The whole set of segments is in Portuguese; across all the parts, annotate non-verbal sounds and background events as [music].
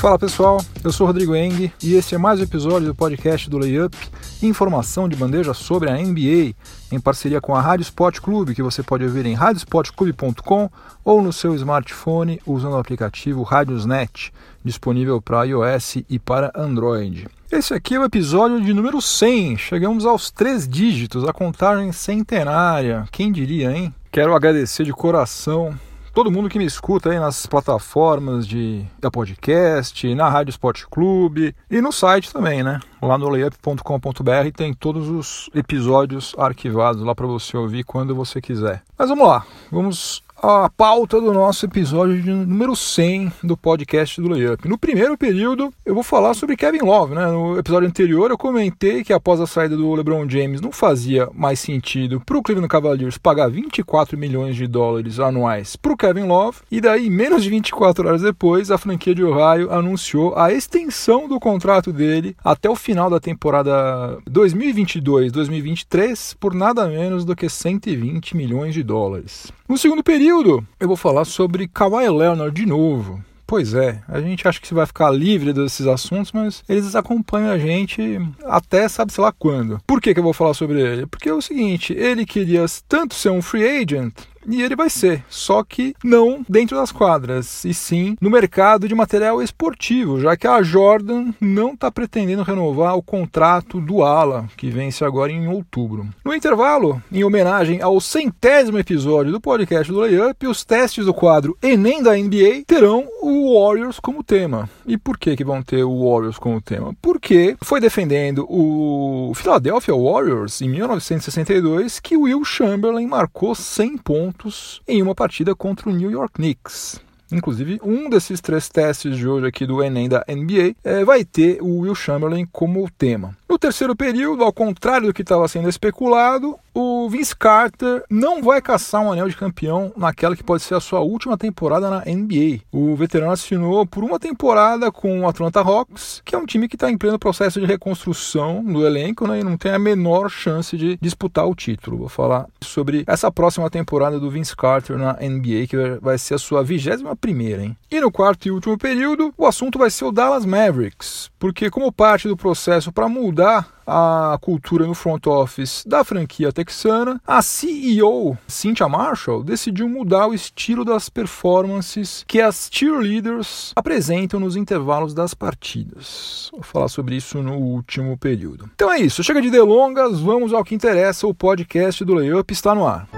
Fala pessoal, eu sou Rodrigo Eng e esse é mais um episódio do podcast do Layup, informação de bandeja sobre a NBA, em parceria com a Rádio Sport Clube, que você pode ouvir em radiosportclube.com ou no seu smartphone usando o aplicativo Radiosnet, disponível para iOS e para Android. Esse aqui é o episódio de número 100, chegamos aos três dígitos, a contagem centenária, quem diria, hein? Quero agradecer de coração todo mundo que me escuta aí nas plataformas de da podcast, na Rádio Esporte Clube e no site também, né? Lá no layup.com.br tem todos os episódios arquivados lá para você ouvir quando você quiser. Mas vamos lá, vamos a pauta do nosso episódio número 100 do podcast do Layup. No primeiro período, eu vou falar sobre Kevin Love. Né? No episódio anterior, eu comentei que após a saída do LeBron James, não fazia mais sentido para o Cleveland Cavaliers pagar 24 milhões de dólares anuais para o Kevin Love. E daí, menos de 24 horas depois, a franquia de Ohio anunciou a extensão do contrato dele até o final da temporada 2022-2023 por nada menos do que 120 milhões de dólares. No segundo período, eu vou falar sobre Kawhi Leonard de novo. Pois é, a gente acha que você vai ficar livre desses assuntos, mas eles acompanham a gente até sabe se lá quando. Por que, que eu vou falar sobre ele? Porque é o seguinte, ele queria tanto ser um free agent e ele vai ser, só que não dentro das quadras, e sim no mercado de material esportivo, já que a Jordan não está pretendendo renovar o contrato do Ala, que vence agora em outubro. No intervalo, em homenagem ao centésimo episódio do podcast do Layup, os testes do quadro Enem da NBA terão o Warriors como tema. E por que, que vão ter o Warriors como tema? Porque foi defendendo o Philadelphia Warriors em 1962 que Will Chamberlain marcou 100 pontos pontos em uma partida contra o New York Knicks. Inclusive, um desses três testes de hoje aqui do Enem da NBA é, vai ter o Will Chamberlain como tema. No terceiro período, ao contrário do que estava sendo especulado, o Vince Carter não vai caçar um anel de campeão naquela que pode ser a sua última temporada na NBA. O veterano assinou por uma temporada com o Atlanta Hawks, que é um time que está em pleno processo de reconstrução do elenco né, e não tem a menor chance de disputar o título. Vou falar sobre essa próxima temporada do Vince Carter na NBA, que vai ser a sua vigésima primeira. Hein? E no quarto e último período, o assunto vai ser o Dallas Mavericks, porque como parte do processo para mudar mudar a cultura no front office da franquia texana, a CEO Cynthia Marshall decidiu mudar o estilo das performances que as cheerleaders apresentam nos intervalos das partidas. Vou falar sobre isso no último período. Então é isso, chega de delongas, vamos ao que interessa, o podcast do Layup está no ar.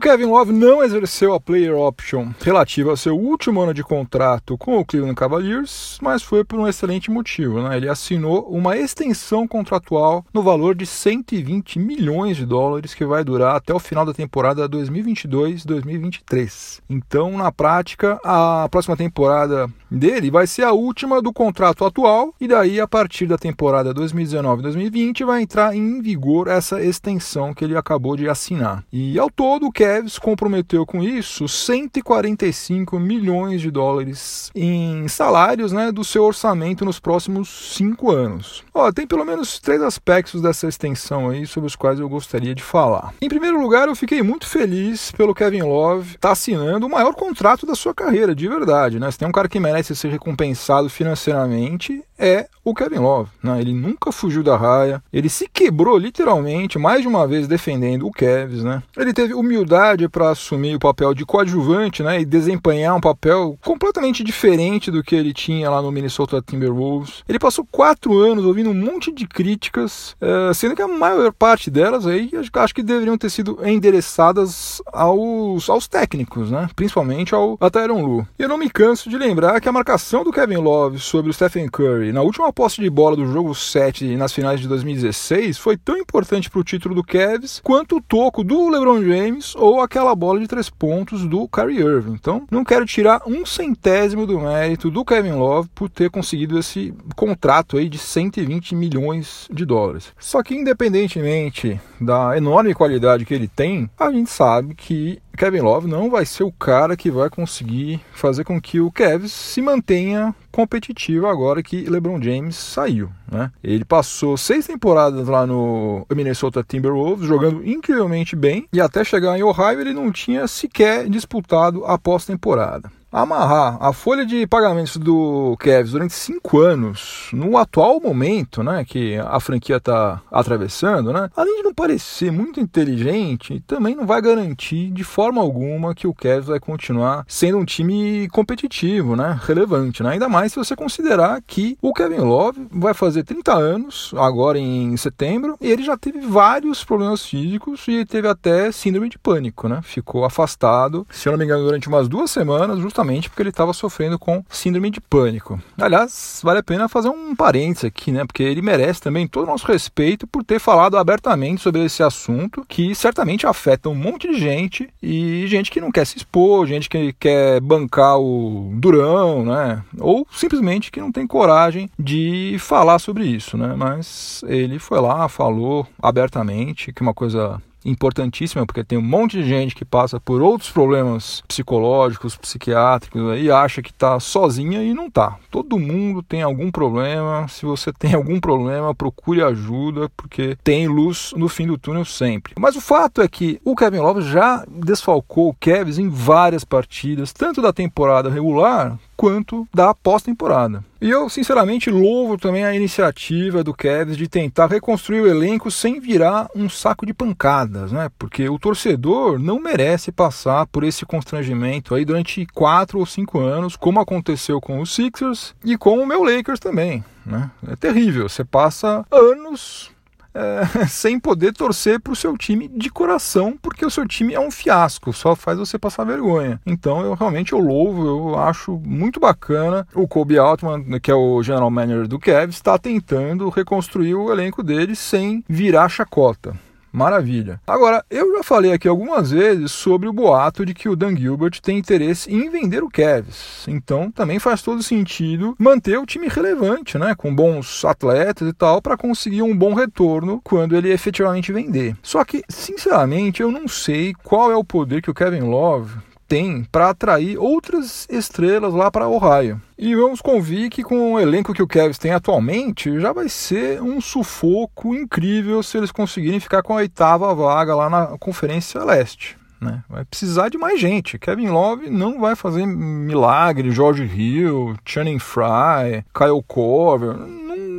O Kevin Love não exerceu a player option relativa ao seu último ano de contrato com o Cleveland Cavaliers, mas foi por um excelente motivo. Né? Ele assinou uma extensão contratual no valor de 120 milhões de dólares que vai durar até o final da temporada 2022-2023. Então, na prática, a próxima temporada dele vai ser a última do contrato atual e daí a partir da temporada 2019-2020 vai entrar em vigor essa extensão que ele acabou de assinar. E ao todo, o Cavs comprometeu com isso 145 milhões de dólares em salários né, do seu orçamento nos próximos cinco anos. Ó, tem pelo menos três aspectos dessa extensão aí sobre os quais eu gostaria de falar. Em primeiro lugar, eu fiquei muito feliz pelo Kevin Love estar tá assinando o maior contrato da sua carreira, de verdade. Né? Se tem um cara que merece ser recompensado financeiramente, é o Kevin Love. Né? Ele nunca fugiu da raia, ele se quebrou literalmente mais de uma vez defendendo o Cavs. Né? Ele teve humildade para assumir o papel de coadjuvante né, e desempenhar um papel completamente diferente do que ele tinha lá no Minnesota Timberwolves. Ele passou quatro anos ouvindo um monte de críticas, uh, sendo que a maior parte delas aí acho que deveriam ter sido endereçadas aos, aos técnicos, né, principalmente ao Tyron Lu. E eu não me canso de lembrar que a marcação do Kevin Love sobre o Stephen Curry na última posse de bola do jogo 7 nas finais de 2016 foi tão importante para o título do Cavs quanto o toco do LeBron James ou aquela bola de três pontos do Kyrie Irving. Então, não quero tirar um centésimo do mérito do Kevin Love por ter conseguido esse contrato aí de 120 milhões de dólares. Só que independentemente da enorme qualidade que ele tem, a gente sabe que Kevin Love não vai ser o cara que vai conseguir fazer com que o Cavs se mantenha competitivo agora que LeBron James saiu. Né? Ele passou seis temporadas lá no Minnesota Timberwolves, jogando incrivelmente bem, e até chegar em Ohio ele não tinha sequer disputado a pós-temporada. Amarrar a folha de pagamentos do Cavs durante cinco anos, no atual momento, né, que a franquia está atravessando, né, além de não parecer muito inteligente, também não vai garantir de forma alguma que o Cavs vai continuar sendo um time competitivo, né, relevante, né, ainda mais se você considerar que o Kevin Love vai fazer 30 anos agora em setembro e ele já teve vários problemas físicos e teve até síndrome de pânico, né, ficou afastado, se eu não me engano, durante umas duas semanas, justamente porque ele estava sofrendo com síndrome de pânico. Aliás, vale a pena fazer um parênteses aqui, né? Porque ele merece também todo o nosso respeito por ter falado abertamente sobre esse assunto, que certamente afeta um monte de gente e gente que não quer se expor, gente que quer bancar o durão, né? Ou simplesmente que não tem coragem de falar sobre isso, né? Mas ele foi lá, falou abertamente, que uma coisa importantíssima, porque tem um monte de gente que passa por outros problemas psicológicos, psiquiátricos e acha que está sozinha e não está. Todo mundo tem algum problema. Se você tem algum problema, procure ajuda, porque tem luz no fim do túnel sempre. Mas o fato é que o Kevin Love já desfalcou o Kevs em várias partidas, tanto da temporada regular quanto da pós-temporada. E eu, sinceramente, louvo também a iniciativa do Cavs de tentar reconstruir o elenco sem virar um saco de pancadas, né? Porque o torcedor não merece passar por esse constrangimento aí durante quatro ou cinco anos, como aconteceu com os Sixers e com o meu Lakers também, né? É terrível. Você passa anos é, [laughs] sem poder torcer para o seu time de coração, porque o seu time é um fiasco, só faz você passar vergonha. Então eu realmente eu louvo, eu acho muito bacana o Kobe Altman, que é o general manager do Cavs, está tentando reconstruir o elenco dele sem virar chacota. Maravilha. Agora, eu já falei aqui algumas vezes sobre o boato de que o Dan Gilbert tem interesse em vender o Cavs. Então, também faz todo sentido manter o time relevante, né, com bons atletas e tal, para conseguir um bom retorno quando ele efetivamente vender. Só que, sinceramente, eu não sei qual é o poder que o Kevin Love tem para atrair outras estrelas lá para Ohio. E vamos convir que com o elenco que o Cavs tem atualmente, já vai ser um sufoco incrível se eles conseguirem ficar com a oitava vaga lá na Conferência Leste. Né? Vai precisar de mais gente. Kevin Love não vai fazer milagre. George Hill, Channing Fry, Kyle Corver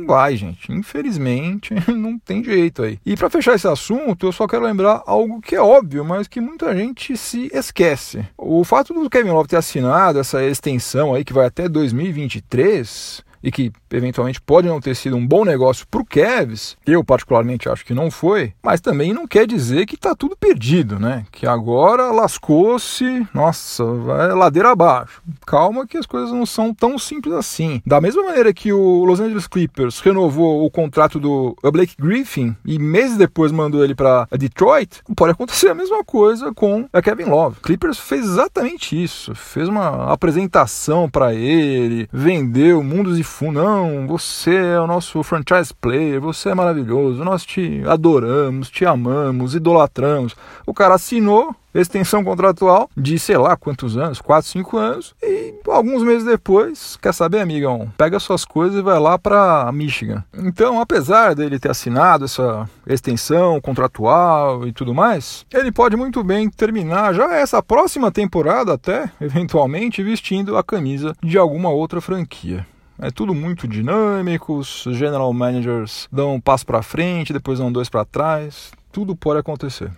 vai, gente. Infelizmente, [laughs] não tem jeito aí. E para fechar esse assunto, eu só quero lembrar algo que é óbvio, mas que muita gente se esquece. O fato do Kevin Love ter assinado essa extensão aí que vai até 2023 e que eventualmente pode não ter sido um bom negócio para o Cavs, eu particularmente acho que não foi, mas também não quer dizer que está tudo perdido, né? Que agora lascou-se, nossa, vai ladeira abaixo. Calma que as coisas não são tão simples assim. Da mesma maneira que o Los Angeles Clippers renovou o contrato do Blake Griffin e meses depois mandou ele para Detroit, pode acontecer a mesma coisa com a Kevin Love. Clippers fez exatamente isso, fez uma apresentação para ele, vendeu mundos e não, você é o nosso franchise player, você é maravilhoso, nós te adoramos, te amamos, idolatramos. O cara assinou extensão contratual de sei lá quantos anos, 4, 5 anos, e alguns meses depois, quer saber, amigão, pega suas coisas e vai lá para Michigan. Então, apesar dele ter assinado essa extensão contratual e tudo mais, ele pode muito bem terminar já essa próxima temporada até, eventualmente, vestindo a camisa de alguma outra franquia. É tudo muito dinâmico, os general managers dão um passo para frente, depois dão dois para trás, tudo pode acontecer.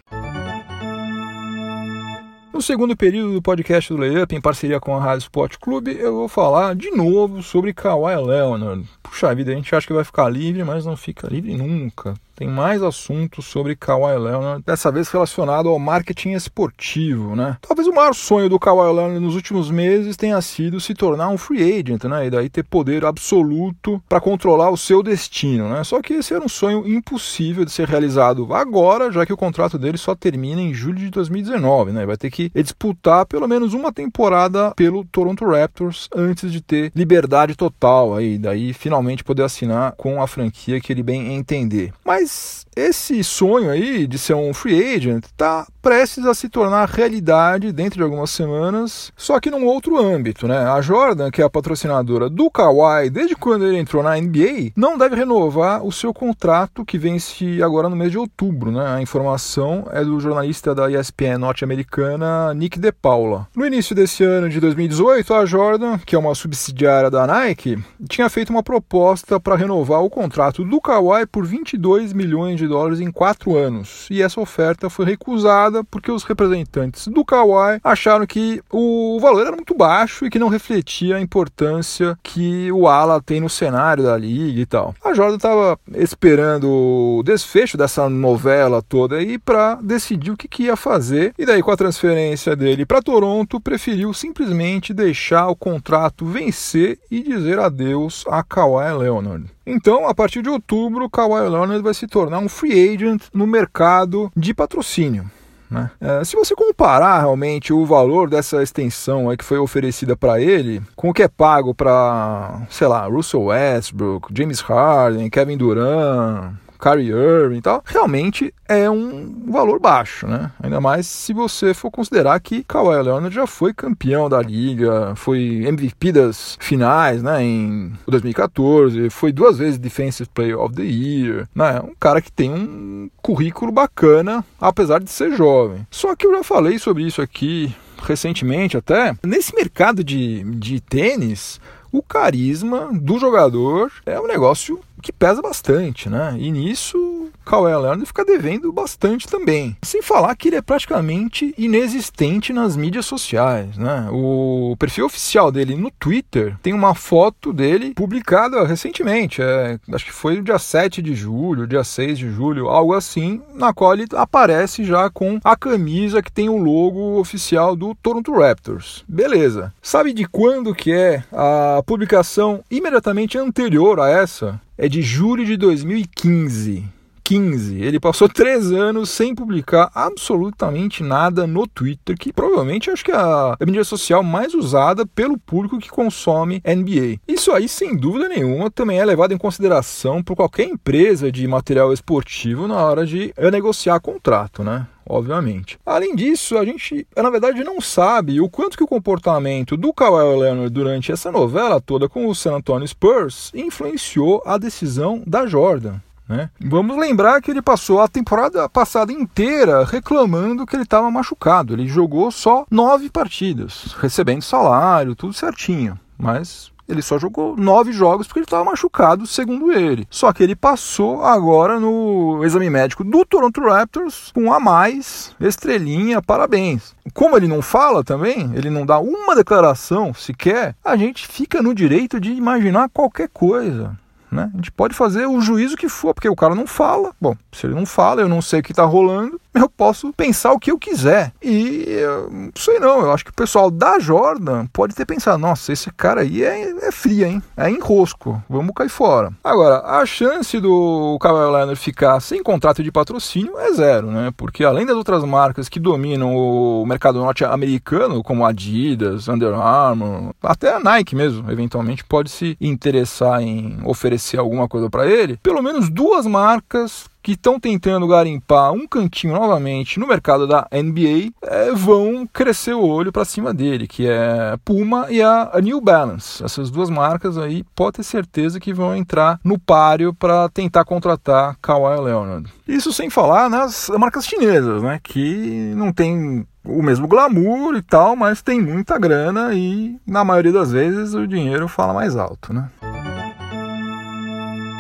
No segundo período do podcast do Layup, em parceria com a Rádio Sport Clube, eu vou falar de novo sobre Kawhi Leonard. Puxa vida, a gente acha que vai ficar livre, mas não fica livre nunca tem mais assuntos sobre Kawhi Leonard, dessa vez relacionado ao marketing esportivo, né? Talvez o maior sonho do Kawhi Leonard nos últimos meses tenha sido se tornar um free agent, né? E daí ter poder absoluto para controlar o seu destino, né? Só que esse era um sonho impossível de ser realizado agora, já que o contrato dele só termina em julho de 2019, né? Vai ter que disputar pelo menos uma temporada pelo Toronto Raptors antes de ter liberdade total aí, daí finalmente poder assinar com a franquia que ele bem entender. Mas Mas esse sonho aí de ser um free agent está prestes a se tornar realidade dentro de algumas semanas, só que num outro âmbito, né? A Jordan, que é a patrocinadora do Kawhi desde quando ele entrou na NBA, não deve renovar o seu contrato que vence agora no mês de outubro, né? A informação é do jornalista da ESPN norte-americana Nick DePaula. No início desse ano de 2018, a Jordan, que é uma subsidiária da Nike, tinha feito uma proposta para renovar o contrato do Kawhi por 22 milhões de dólares em quatro anos. E essa oferta foi recusada porque os representantes do Kawhi acharam que o valor era muito baixo e que não refletia a importância que o ala tem no cenário da liga e tal. A Jordan estava esperando o desfecho dessa novela toda aí para decidir o que, que ia fazer. E daí, com a transferência dele para Toronto, preferiu simplesmente deixar o contrato vencer e dizer adeus a Kawhi Leonard. Então, a partir de outubro, Kawhi Leonard vai se tornar um free agent no mercado de patrocínio. Né? É, se você comparar realmente o valor dessa extensão aí que foi oferecida para ele com o que é pago para, sei lá, Russell Westbrook, James Harden, Kevin Durant, Kyrie Irving e tal, realmente é um valor baixo, né? Ainda mais se você for considerar que Kawhi Leonard já foi campeão da liga, foi MVP das finais, né, em 2014, foi duas vezes Defensive Player of the Year, né? Um cara que tem um currículo bacana, apesar de ser jovem. Só que eu já falei sobre isso aqui recentemente até. Nesse mercado de, de tênis, o carisma do jogador é um negócio que pesa bastante, né? E nisso Kawhi Leonard fica devendo bastante também. Sem falar que ele é praticamente inexistente nas mídias sociais, né? O perfil oficial dele no Twitter tem uma foto dele publicada recentemente, é, acho que foi dia 7 de julho, dia 6 de julho, algo assim, na qual ele aparece já com a camisa que tem o logo oficial do Toronto Raptors. Beleza. Sabe de quando que é a publicação imediatamente anterior a essa? É de julho de 2015. 15. Ele passou três anos sem publicar absolutamente nada no Twitter, que provavelmente acho que é a mídia social mais usada pelo público que consome NBA. Isso aí, sem dúvida nenhuma, também é levado em consideração por qualquer empresa de material esportivo na hora de negociar contrato, né? Obviamente. Além disso, a gente, na verdade, não sabe o quanto que o comportamento do Kawhi Leonard durante essa novela toda com o San Antonio Spurs influenciou a decisão da Jordan. Né? Vamos lembrar que ele passou a temporada passada inteira reclamando que ele estava machucado. Ele jogou só nove partidas, recebendo salário, tudo certinho. Mas ele só jogou nove jogos porque ele estava machucado, segundo ele. Só que ele passou agora no exame médico do Toronto Raptors com a mais, estrelinha, parabéns. Como ele não fala também, ele não dá uma declaração sequer, a gente fica no direito de imaginar qualquer coisa. Né? A gente pode fazer o juízo que for, porque o cara não fala. Bom, se ele não fala, eu não sei o que está rolando, eu posso pensar o que eu quiser. E eu não sei não, eu acho que o pessoal da Jordan pode ter pensado, nossa, esse cara aí é, é fria, hein? É enrosco, vamos cair fora. Agora, a chance do Kawhi Leonard ficar sem contrato de patrocínio é zero, né? Porque além das outras marcas que dominam o mercado norte-americano, como Adidas, Under Armour, até a Nike mesmo, eventualmente pode se interessar em oferecer alguma coisa para ele, pelo menos duas marcas que estão tentando garimpar um cantinho novamente no mercado da NBA é, vão crescer o olho para cima dele, que é Puma e a, New Balance. Essas duas marcas aí pode ter certeza que vão entrar no páreo para tentar contratar Kawhi Leonard. Isso sem falar nas marcas chinesas, né, que não tem o mesmo glamour e tal, mas tem muita grana e na maioria das vezes o dinheiro fala mais alto, né?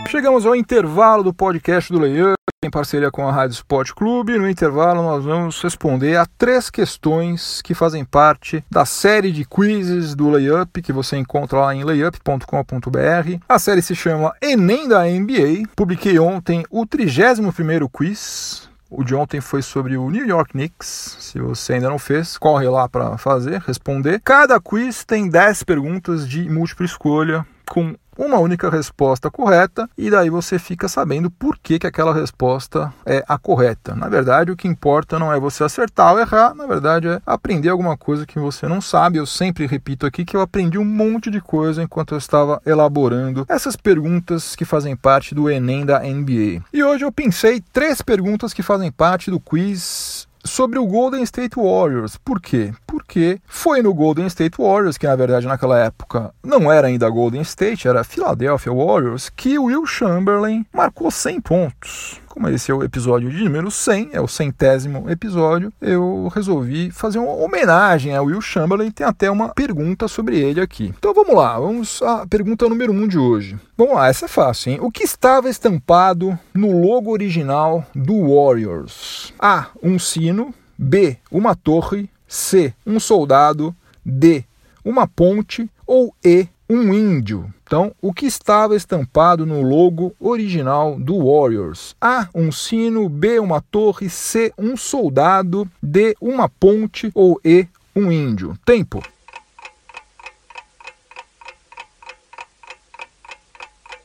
Chegamos ao intervalo do podcast do Layup, em parceria com a Rádio Sport Clube. No intervalo, nós vamos responder a três questões que fazem parte da série de quizzes do Layup, que você encontra lá em layup.com.br. A série se chama Enem da NBA. Publiquei ontem o 31 quiz. O de ontem foi sobre o New York Knicks. Se você ainda não fez, corre lá para fazer, responder. Cada quiz tem 10 perguntas de múltipla escolha com uma única resposta correta e daí você fica sabendo por que, que aquela resposta é a correta. Na verdade, o que importa não é você acertar ou errar, na verdade é aprender alguma coisa que você não sabe. Eu sempre repito aqui que eu aprendi um monte de coisa enquanto eu estava elaborando essas perguntas que fazem parte do Enem da NBA. E hoje eu pensei três perguntas que fazem parte do quiz sobre o Golden State Warriors. Por quê? Porque foi no Golden State Warriors, que na verdade naquela época não era ainda Golden State, era Philadelphia Warriors, que Will Chamberlain marcou 100 pontos como esse é o episódio de número 100, é o centésimo episódio, eu resolvi fazer uma homenagem ao Will Chamberlain. Tem até uma pergunta sobre ele aqui. Então vamos lá, vamos à pergunta número 1 um de hoje. Vamos lá, essa é fácil, hein? O que estava estampado no logo original do Warriors? A. Um sino. B. Uma torre. C. Um soldado. D. Uma ponte. Ou E um índio. Então, o que estava estampado no logo original do Warriors? A. Um sino, B. Uma torre, C. Um soldado, D. Uma ponte ou E. Um índio. Tempo.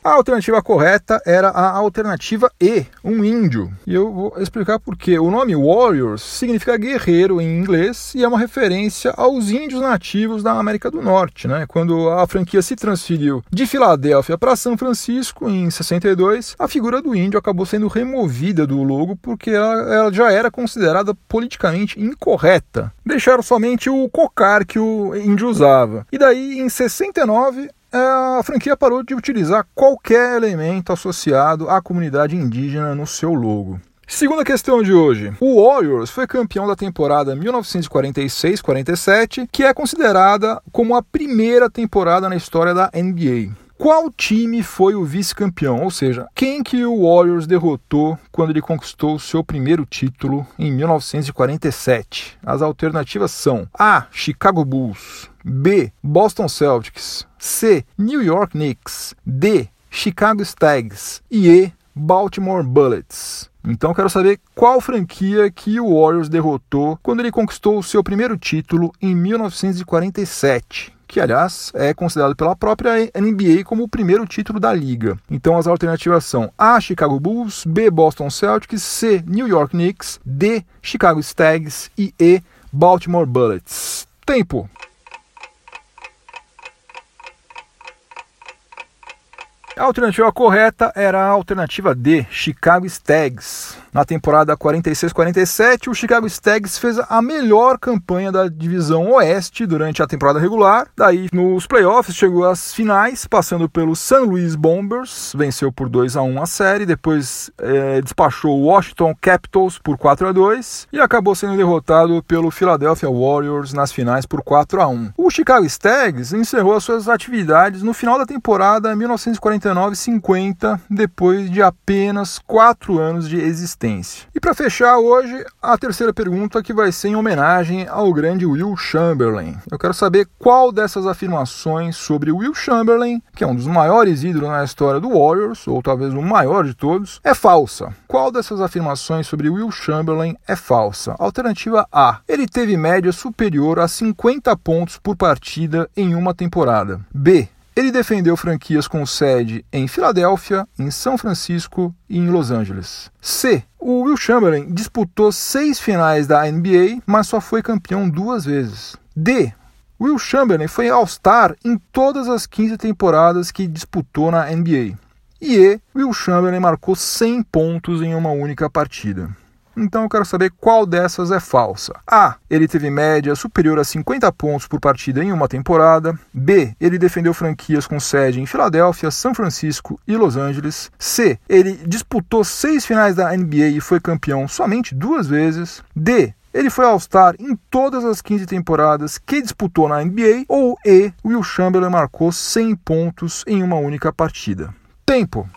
A alternativa correta era a alternativa E, um índio. E eu vou explicar por quê. O nome Warriors significa guerreiro em inglês e é uma referência aos índios nativos da América do Norte. Né? Quando a franquia se transferiu de Filadélfia para São Francisco em 62, a figura do índio acabou sendo removida do logo porque ela, ela já era considerada politicamente incorreta. Deixaram somente o cocar que o índio usava. E daí, em 69, é, a franquia parou de utilizar qualquer elemento associado à comunidade indígena no seu logo. Segunda questão de hoje. O Warriors foi campeão da temporada 1946-47, que é considerada como a primeira temporada na história da NBA. Qual time foi o vice-campeão? Ou seja, quem que o Warriors derrotou quando ele conquistou o seu primeiro título em 1947? As alternativas são A. Chicago Bulls, B. Boston Celtics, C. New York Knicks, D. Chicago Stags e E. Baltimore Bullets. Então quero saber qual franquia que o Warriors derrotou quando ele conquistou o seu primeiro título em 1947 que aliás é considerado pela própria NBA como o primeiro título da liga. Então as alternativas são A. Chicago Bulls, B. Boston Celtics, C. New York Knicks, D. Chicago Stags e E. Baltimore Bullets. Tempo. A alternativa correta era a alternativa D, Chicago Stags. Na temporada 46-47, o Chicago Stags fez a melhor campanha da divisão Oeste durante a temporada regular. Daí, nos playoffs, chegou às finais, passando pelo San Luis Bombers, venceu por 2 a 1 a série, depois é, despachou o Washington Capitals por 4 a 2 e acabou sendo derrotado pelo Philadelphia Warriors nas finais por 4 a 1. O Chicago Stags encerrou as suas atividades no final da temporada 1949 49,50 depois de apenas 4 anos de existência. E para fechar hoje, a terceira pergunta que vai ser em homenagem ao grande Will Chamberlain. Eu quero saber qual dessas afirmações sobre Will Chamberlain, que é um dos maiores ídolos na história do Warriors, ou talvez o maior de todos, é falsa. Qual dessas afirmações sobre Will Chamberlain é falsa? Alternativa A. Ele teve média superior a 50 pontos por partida em uma temporada. B. Ele defendeu franquias com sede em Filadélfia, em São Francisco e em Los Angeles. C. O Will Chamberlain disputou seis finais da NBA, mas só foi campeão duas vezes. D. Will Chamberlain foi All-Star em todas as 15 temporadas que disputou na NBA. E E. Will Chamberlain marcou 100 pontos em uma única partida. Então eu quero saber qual dessas é falsa. A. Ele teve média superior a 50 pontos por partida em uma temporada. B. Ele defendeu franquias com sede em Filadélfia, São Francisco e Los Angeles. C. Ele disputou seis finais da NBA e foi campeão somente duas vezes. D. Ele foi All-Star em todas as 15 temporadas que disputou na NBA. Ou E. Will Chamberlain marcou 100 pontos em uma única partida. Tempo.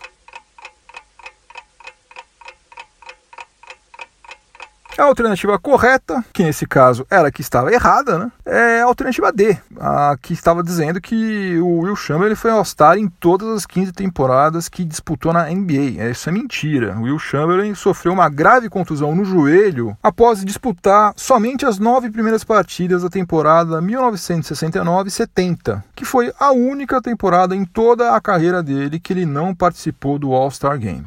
A alternativa correta, que nesse caso era a que estava errada, né, é a alternativa D, a que estava dizendo que o Will Chamberlain foi All-Star em todas as 15 temporadas que disputou na NBA. Isso é mentira. O Will Chamberlain sofreu uma grave contusão no joelho após disputar somente as nove primeiras partidas da temporada 1969-70, que foi a única temporada em toda a carreira dele que ele não participou do All-Star Game.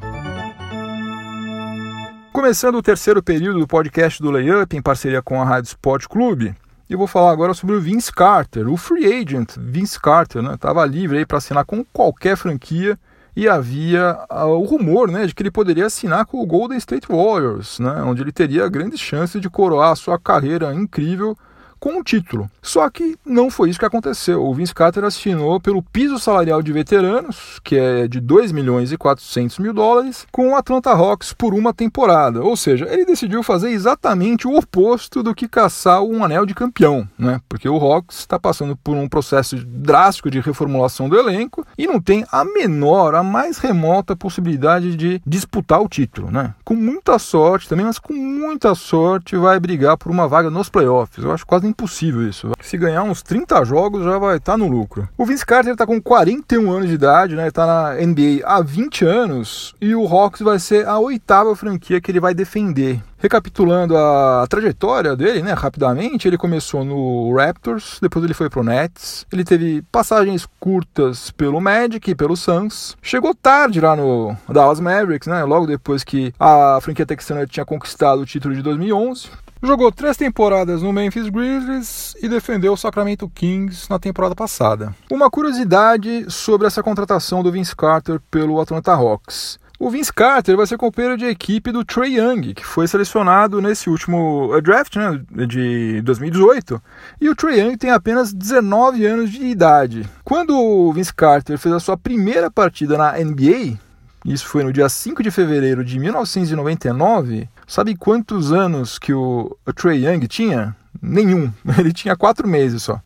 Começando o terceiro período do podcast do Layup em parceria com a Rádio Sport Clube, eu vou falar agora sobre o Vince Carter, o free agent Vince Carter, né? Estava livre aí para assinar com qualquer franquia e havia uh, o rumor, né, de que ele poderia assinar com o Golden State Warriors, né, onde ele teria grandes chances de coroar a sua carreira incrível com um título. Só que não foi isso que aconteceu. O Vince Carter assinou pelo piso salarial de veteranos, que é de 2 milhões e 400 mil dólares, com o Atlanta Hawks por uma temporada. Ou seja, ele decidiu fazer exatamente o oposto do que caçar um anel de campeão, né? Porque o Hawks está passando por um processo drástico de reformulação do elenco e não tem a menor, a mais remota possibilidade de disputar o título, né? Com muita sorte também, mas com muita sorte vai brigar por uma vaga nos playoffs. Eu acho quase quase impossível isso. Se ganhar uns 30 jogos já vai estar tá no lucro. O Vince Carter está com 41 anos de idade, né? Está na NBA há 20 anos e o Hawks vai ser a oitava franquia que ele vai defender. Recapitulando a trajetória dele, né, rapidamente, ele começou no Raptors, depois ele foi pro Nets, ele teve passagens curtas pelo Magic e pelo Suns, chegou tarde lá no Dallas Mavericks, né, logo depois que a franquia texana tinha conquistado o título de 2011, Jogou três temporadas no Memphis Grizzlies e defendeu o Sacramento Kings na temporada passada. Uma curiosidade sobre essa contratação do Vince Carter pelo Atlanta Hawks. O Vince Carter vai ser companheiro de equipe do Trey Young, que foi selecionado nesse último eh, draft né, de 2018. E o Trey Young tem apenas 19 anos de idade. Quando o Vince Carter fez a sua primeira partida na NBA, isso foi no dia 5 de fevereiro de 1999, Sabe quantos anos que o, Trey Young tinha? Nenhum. [laughs] Ele tinha quatro meses só.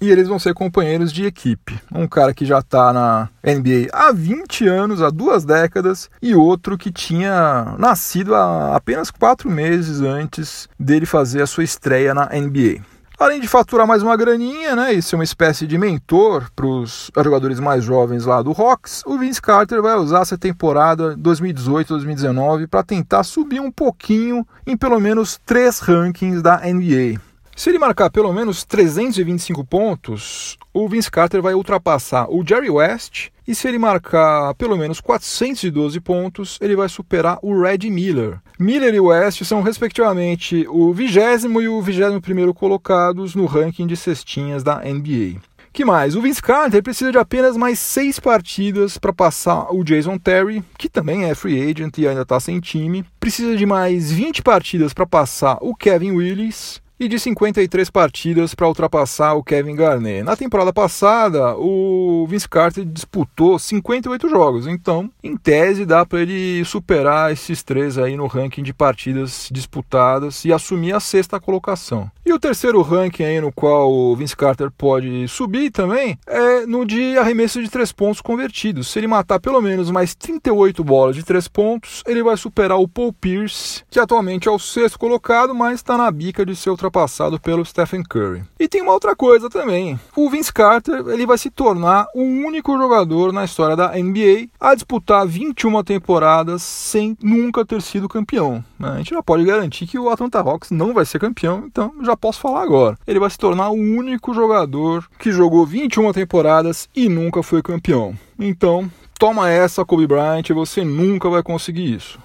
E eles vão ser companheiros de equipe. Um cara que já está na NBA há 20 anos, há duas décadas, e outro que tinha nascido há apenas quatro meses antes dele fazer a sua estreia na NBA. Além de faturar mais uma graninha, né, e ser uma espécie de mentor para os jogadores mais jovens lá do Hawks, o Vince Carter vai usar essa temporada 2018-2019 para tentar subir um pouquinho em pelo menos três rankings da NBA. Se ele marcar pelo menos 325 pontos, o Vince Carter vai ultrapassar o Jerry West e se ele marcar pelo menos 412 pontos, ele vai superar o Red Miller. Miller e West são respectivamente o vigésimo e o vigésimo primeiro colocados no ranking de cestinhas da NBA. Que mais? O Vince Carter precisa de apenas mais seis partidas para passar o Jason Terry, que também é free agent e ainda está sem time. Precisa de mais 20 partidas para passar o Kevin Willis e de 53 partidas para ultrapassar o Kevin Garnett. Na temporada passada, o Vince Carter disputou 58 jogos, então, em tese, dá para ele superar esses três aí no ranking de partidas disputadas e assumir a sexta colocação. E o terceiro ranking aí no qual o Vince Carter pode subir também é no de arremesso de três pontos convertidos. Se ele matar pelo menos mais 38 bolas de três pontos, ele vai superar o Paul Pierce, que atualmente é o sexto colocado, mas está na bica de ser ultrapassado pelo Stephen Curry. E tem uma outra coisa também. O Vince Carter ele vai se tornar o único jogador na história da NBA a disputar 21 temporadas sem nunca ter sido campeão. A gente já pode garantir que o Atlanta Hawks não vai ser campeão, então já posso falar agora. Ele vai se tornar o único jogador que jogou 21 temporadas e nunca foi campeão. Então, toma essa, Kobe Bryant, você nunca vai conseguir isso.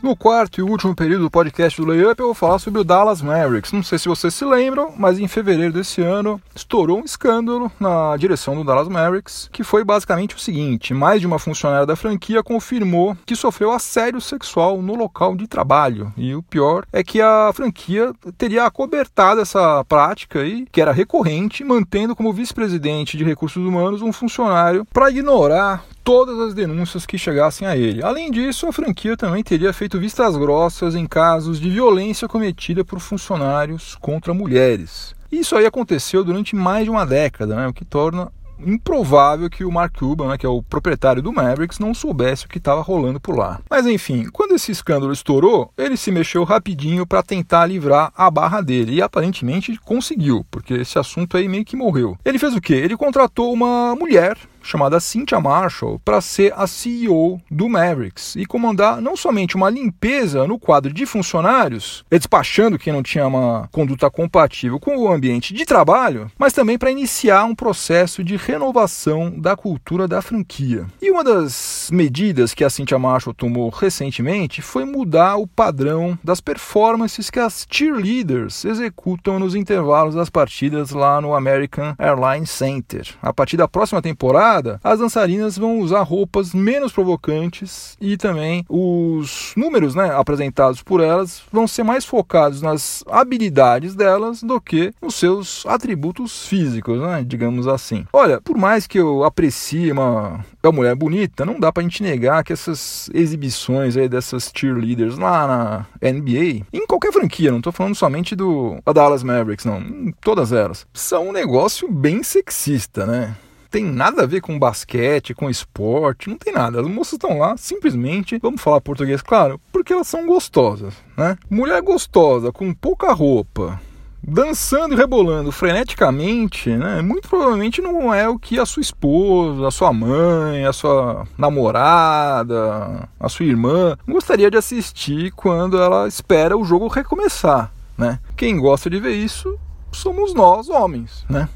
No quarto e último período do podcast do Layup, eu vou falar sobre o Dallas Mavericks. Não sei se vocês se lembram, mas em fevereiro desse ano estourou um escândalo na direção do Dallas Mavericks, que foi basicamente o seguinte: mais de uma funcionária da franquia confirmou que sofreu assédio sexual no local de trabalho. E o pior é que a franquia teria acobertado essa prática aí, que era recorrente, mantendo como vice-presidente de recursos humanos um funcionário para ignorar todas as denúncias que chegassem a ele. Além disso, a franquia também teria feito vistas grossas em casos de violência cometida por funcionários contra mulheres. Isso aí aconteceu durante mais de uma década, né, o que torna improvável que o Mark Cuban, né, que é o proprietário do Mavericks, não soubesse o que estava rolando por lá. Mas enfim, quando esse escândalo estourou, ele se mexeu rapidinho para tentar livrar a barra dele e aparentemente conseguiu, porque esse assunto aí meio que morreu. Ele fez o quê? Ele contratou uma mulher chamada Cynthia Marshall para ser a CEO do Mavericks e comandar não somente uma limpeza no quadro de funcionários, despachando quem não tinha uma conduta compatível com o ambiente de trabalho, mas também para iniciar um processo de renovação da cultura da franquia. E uma das medidas que a Cynthia Marshall tomou recentemente foi mudar o padrão das performances que as cheerleaders executam nos intervalos das partidas lá no American Airlines Center. A partir da próxima temporada, temporada, as dançarinas vão usar roupas menos provocantes e também os números né, apresentados por elas vão ser mais focados nas habilidades delas do que nos seus atributos físicos, né, digamos assim. Olha, por mais que eu aprecie uma, uma mulher bonita, não dá pra gente negar que essas exibições aí dessas cheerleaders lá na NBA, em qualquer franquia, não tô falando somente do Dallas Mavericks, não, todas elas, são um negócio bem sexista, né? Tem nada a ver com basquete, com esporte, não tem nada. As moças estão lá simplesmente, vamos falar português, claro, porque elas são gostosas, né? Mulher gostosa, com pouca roupa, dançando e rebolando freneticamente, né? Muito provavelmente não é o que a sua esposa, a sua mãe, a sua namorada, a sua irmã gostaria de assistir quando ela espera o jogo recomeçar, né? Quem gosta de ver isso somos nós, homens, né?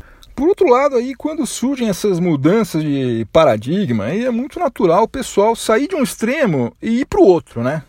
Por outro lado, aí, quando surgem essas mudanças de paradigma, aí é muito natural o pessoal sair de um extremo e ir para o outro, né?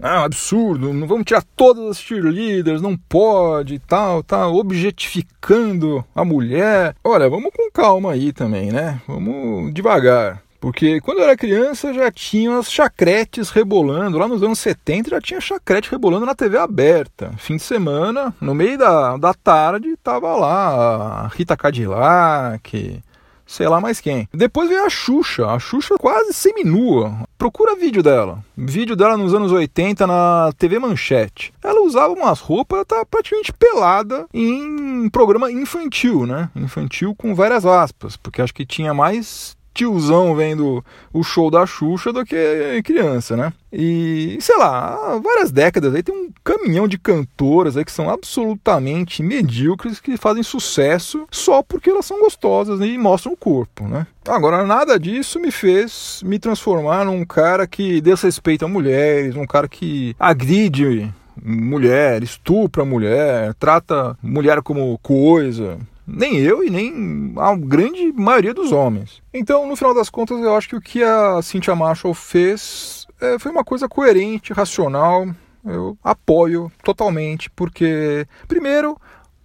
Ah, absurdo, não vamos tirar todas as cheerleaders, não pode, tal, tá objetificando a mulher. Olha, vamos com calma aí também, né? Vamos devagar. Porque quando eu era criança já tinha as chacretes rebolando, lá nos anos 70 já tinha chacrete rebolando na TV aberta. Fim de semana, no meio da, da tarde, tava lá a Rita Cadillac, sei lá mais quem. Depois veio a Xuxa, a Xuxa quase seminua. Procura vídeo dela. Vídeo dela nos anos 80 na TV Manchete. Ela usava umas roupas, tá praticamente pelada em programa infantil, né? Infantil com várias aspas, porque acho que tinha mais tiozão vendo o show da Xuxa do que criança, né? E, sei lá, há várias décadas aí tem um caminhão de cantoras aí que são absolutamente medíocres que fazem sucesso só porque elas são gostosas e mostram o corpo, né? Agora, nada disso me fez me transformar num cara que desrespeita mulheres, um cara que agride mulher, estupra mulher, trata mulher como coisa nem eu e nem a grande maioria dos homens. Então, no final das contas, eu acho que o que a Cynthia Marshall fez é, foi uma coisa coerente, racional. Eu apoio totalmente, porque, primeiro,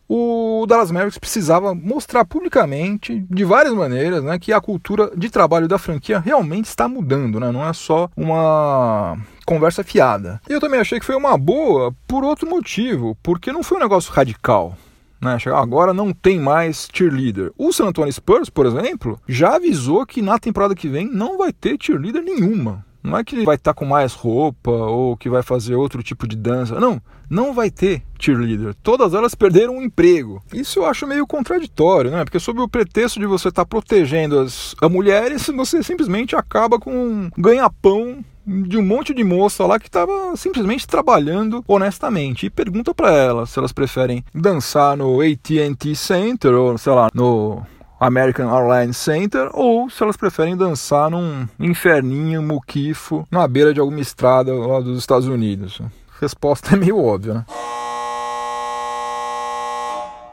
o Dallas Mavericks precisava mostrar publicamente, de várias maneiras, né, que a cultura de trabalho da franquia realmente está mudando, né? não é só uma conversa fiada. Eu também achei que foi uma boa por outro motivo, porque não foi um negócio radical. Né? Agora não tem mais cheerleader. O San Antonio Spurs, por exemplo, já avisou que na temporada que vem não vai ter cheerleader nenhuma. Não é que vai estar tá com mais roupa ou que vai fazer outro tipo de dança. Não, não vai ter cheerleader. Todas elas perderam um emprego. Isso eu acho meio contraditório, né? Porque sob o pretexto de você estar tá protegendo as, as mulheres, [laughs] você simplesmente acaba com um ganha-pão de um monte de moça lá que estava simplesmente trabalhando honestamente. E pergunta para elas se elas preferem dançar no AT&T Center ou, sei lá, no American Airlines Center ou se elas preferem dançar num inferninho muquifo na beira de alguma estrada lá dos Estados Unidos. Resposta é meio óbvia, né?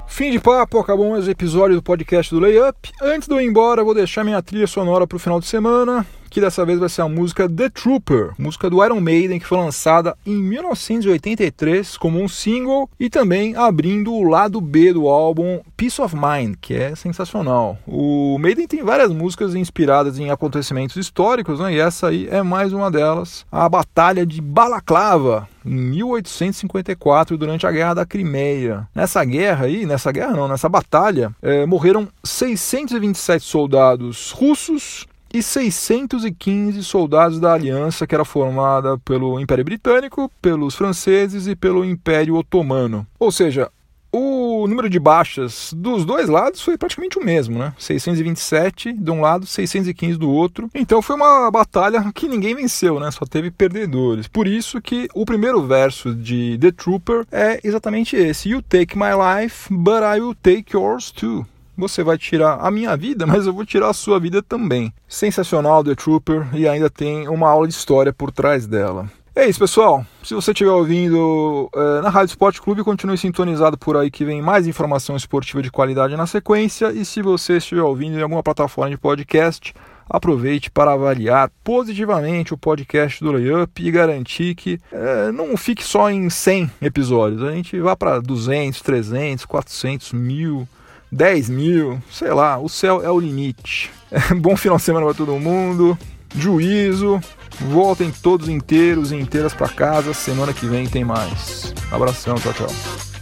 Fim de papo, acabou mais episódio do podcast do Layup. Antes de eu ir embora, vou deixar minha trilha sonora para o final de semana que dessa vez vai ser a música The Trooper, música do Iron Maiden que foi lançada em 1983 como um single e também abrindo o lado B do álbum Peace of Mind, que é sensacional. O Maiden tem várias músicas inspiradas em acontecimentos históricos, né? e essa aí é mais uma delas, a Batalha de Balaclava, em 1854, durante a Guerra da Crimeia. Nessa guerra aí, nessa guerra não, nessa batalha, é, morreram 627 soldados russos e 615 soldados da aliança que era formada pelo Império Britânico, pelos franceses e pelo Império Otomano. Ou seja, o número de baixas dos dois lados foi praticamente o mesmo, né? 627 de um lado, 615 do outro. Então foi uma batalha que ninguém venceu, né? Só teve perdedores. Por isso que o primeiro verso de The Trooper é exatamente esse: You take my life, but I will take yours too. Você vai tirar a minha vida, mas eu vou tirar a sua vida também. Sensacional The Trooper e ainda tem uma aula de história por trás dela. É isso, pessoal. Se você estiver ouvindo é, na Rádio Esporte Clube, continue sintonizado por aí que vem mais informação esportiva de qualidade na sequência. E se você estiver ouvindo em alguma plataforma de podcast, aproveite para avaliar positivamente o podcast do Layup e garantir que é, não fique só em 100 episódios. A gente vá para 200, 300, 400, mil, 10 mil, sei lá, o céu é o limite. [laughs] Bom final de semana para todo mundo, juízo Voltem todos inteiros e inteiras para casa. Semana que vem tem mais. Abração, tchau, tchau.